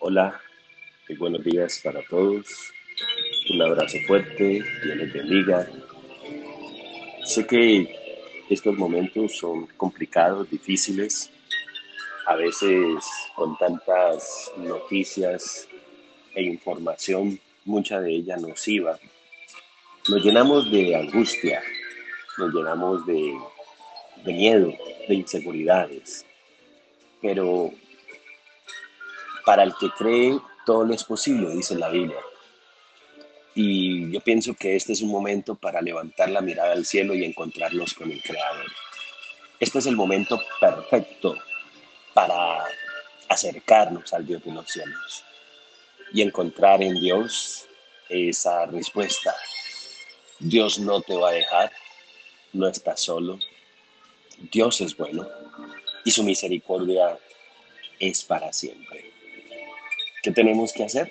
Hola, y buenos días para todos. Un abrazo fuerte, Dios les bendiga. Sé que estos momentos son complicados, difíciles, a veces con tantas noticias e información, mucha de ella nociva. Nos llenamos de angustia, nos llenamos de, de miedo, de inseguridades, pero para el que cree, todo lo es posible, dice la Biblia. Y yo pienso que este es un momento para levantar la mirada al cielo y encontrarnos con el Creador. Este es el momento perfecto para acercarnos al Dios de los cielos y encontrar en Dios esa respuesta. Dios no te va a dejar, no estás solo. Dios es bueno y su misericordia es para siempre. ¿Qué tenemos que hacer?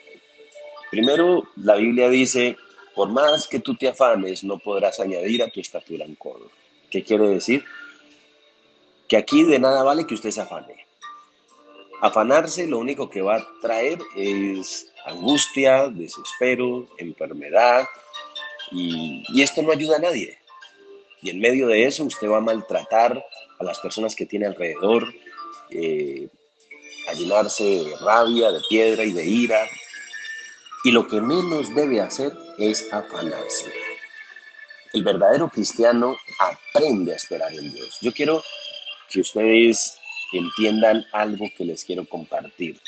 Primero, la Biblia dice, por más que tú te afanes, no podrás añadir a tu estatura en codo. ¿Qué quiere decir? Que aquí de nada vale que usted se afane. Afanarse lo único que va a traer es angustia, desespero, enfermedad, y, esto no ayuda a nadie. Y en medio de eso usted va a maltratar a las personas que tiene alrededor, eh, llenarse de rabia, de piedra y de ira. Y lo que menos debe hacer es afanarse. El verdadero cristiano aprende a esperar en Dios. Yo quiero que ustedes entiendan algo que les quiero compartir.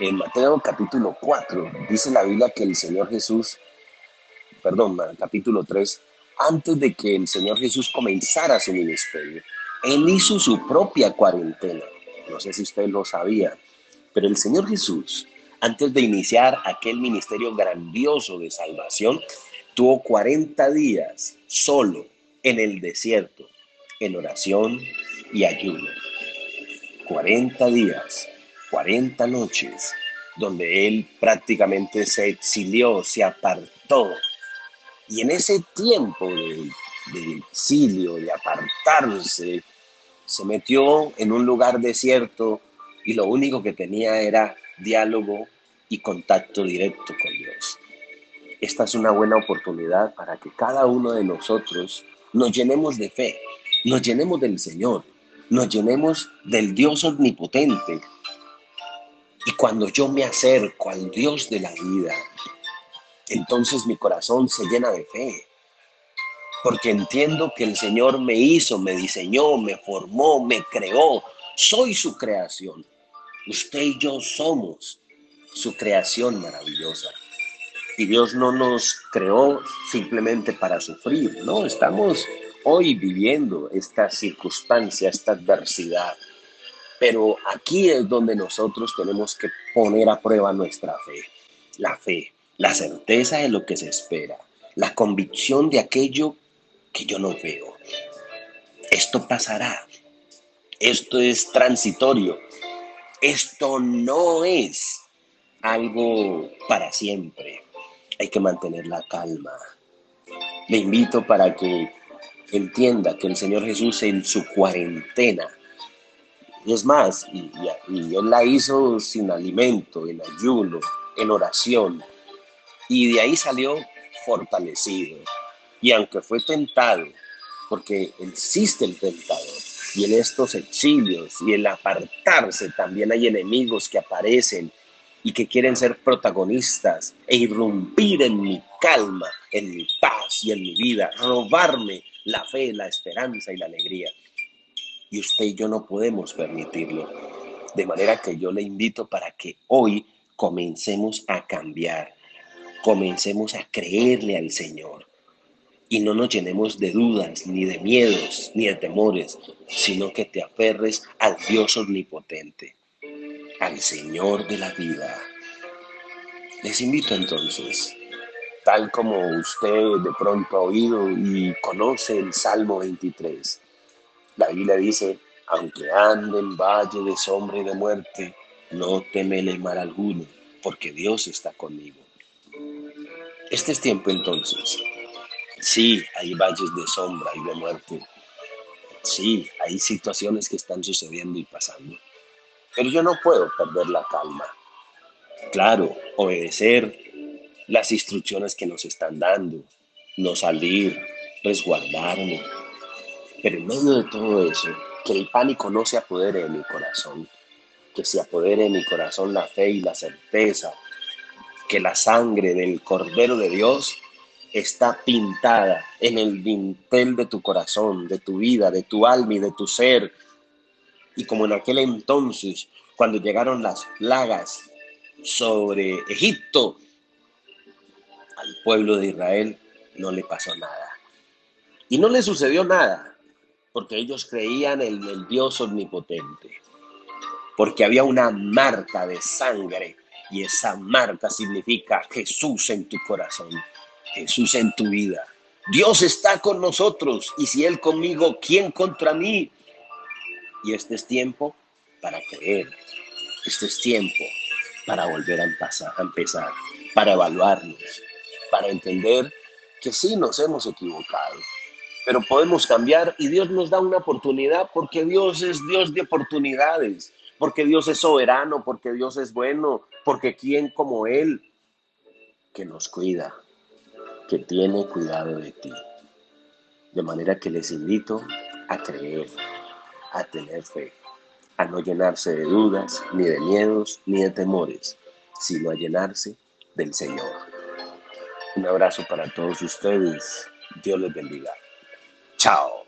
En Mateo capítulo 4 dice la Biblia que el Señor Jesús, perdón, capítulo 3, antes de que el Señor Jesús comenzara su ministerio, Él hizo su propia cuarentena. No sé si usted lo sabía, pero el Señor Jesús, antes de iniciar aquel ministerio grandioso de salvación, tuvo 40 días solo en el desierto, en oración y ayuno. 40 días, 40 noches, donde él prácticamente se exilió, se apartó. Y en ese tiempo de, exilio, de apartarse, se metió en un lugar desierto y lo único que tenía era diálogo y contacto directo con Dios. Esta es una buena oportunidad para que cada uno de nosotros nos llenemos de fe, nos llenemos del Señor, nos llenemos del Dios omnipotente. Y cuando yo me acerco al Dios de la vida, entonces mi corazón se llena de fe porque entiendo que el Señor me hizo, me diseñó, me formó, me creó. Soy su creación. Usted y yo somos su creación maravillosa. Y Dios no nos creó simplemente para sufrir, no, estamos hoy viviendo esta circunstancia, esta adversidad. Pero aquí es donde nosotros tenemos que poner a prueba nuestra fe, la fe, la certeza de lo que se espera, la convicción de aquello que yo no veo. Esto pasará. Esto es transitorio. Esto no es algo para siempre. Hay que mantener la calma. Le invito para que entienda que el Señor Jesús en su cuarentena, y es más, y, y la hizo sin alimento, en ayuno, en oración, y de ahí salió fortalecido, y aunque fue tentado, porque existe el tentador, y en estos exilios y el apartarse también hay enemigos que aparecen y que quieren ser protagonistas e irrumpir en mi calma, en mi paz y en mi vida, robarme la fe, la esperanza y la alegría. Y usted y yo no podemos permitirlo. De manera que yo le invito para que hoy comencemos a cambiar, comencemos a creerle al Señor, y no nos llenemos de dudas, ni de miedos, ni de temores, sino que te aferres al Dios omnipotente, al Señor de la vida. Les invito entonces, tal como usted de pronto ha oído y conoce el Salmo 23, la Biblia dice, aunque ande en valle de sombra y de muerte, no temele mal alguno, porque Dios está conmigo. Este es tiempo entonces Sí, hay valles de sombra y de muerte. Sí, hay situaciones que están sucediendo y pasando. Pero yo no puedo perder la calma. Claro, obedecer las instrucciones que nos están dando, no salir, resguardarnos. Pero en medio de todo eso, que el pánico no se apodere de mi corazón, que se apodere de mi corazón la fe y la certeza, que la sangre del Cordero de Dios está pintada en el dintel de tu corazón, de tu vida, de tu alma y de tu ser. Y como en aquel entonces, cuando llegaron las plagas sobre Egipto, al pueblo de Israel no le pasó nada. Y no le sucedió nada, porque ellos creían en el Dios omnipotente, porque había una marca de sangre y esa marca significa Jesús en tu corazón, Jesús en tu vida. Dios está con nosotros y si Él conmigo, ¿quién contra mí? Y este es tiempo para creer, este es tiempo para volver a empezar, para evaluarnos, para entender que sí nos hemos equivocado, pero podemos cambiar y Dios nos da una oportunidad porque Dios es Dios de oportunidades, porque Dios es soberano, porque Dios es bueno, porque quien como Él, que nos cuida, que tiene cuidado de ti. De manera que les invito a creer, a tener fe, a no llenarse de dudas, ni de miedos, ni de temores, sino a llenarse del Señor. Un abrazo para todos ustedes. Dios les bendiga. Chao.